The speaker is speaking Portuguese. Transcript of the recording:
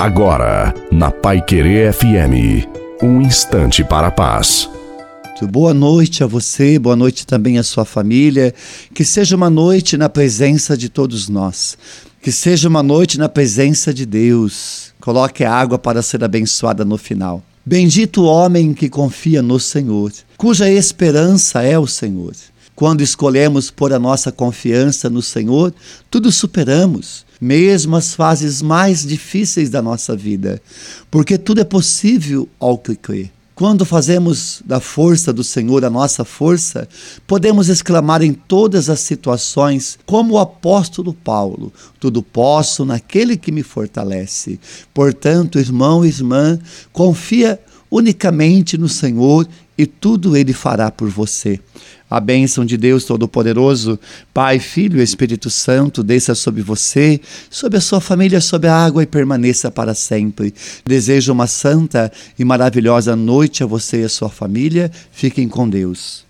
Agora, na Pai Querer FM, um instante para a paz. Boa noite a você, boa noite também à sua família. Que seja uma noite na presença de todos nós. Que seja uma noite na presença de Deus. Coloque a água para ser abençoada no final. Bendito o homem que confia no Senhor, cuja esperança é o Senhor. Quando escolhemos pôr a nossa confiança no Senhor, tudo superamos, mesmo as fases mais difíceis da nossa vida, porque tudo é possível ao que crê. Quando fazemos da força do Senhor a nossa força, podemos exclamar em todas as situações, como o apóstolo Paulo: Tudo posso naquele que me fortalece. Portanto, irmão e irmã, confia unicamente no Senhor e tudo ele fará por você. A bênção de Deus Todo-Poderoso, Pai, Filho e Espírito Santo, desça sobre você, sobre a sua família, sobre a água e permaneça para sempre. Desejo uma santa e maravilhosa noite a você e a sua família. Fiquem com Deus.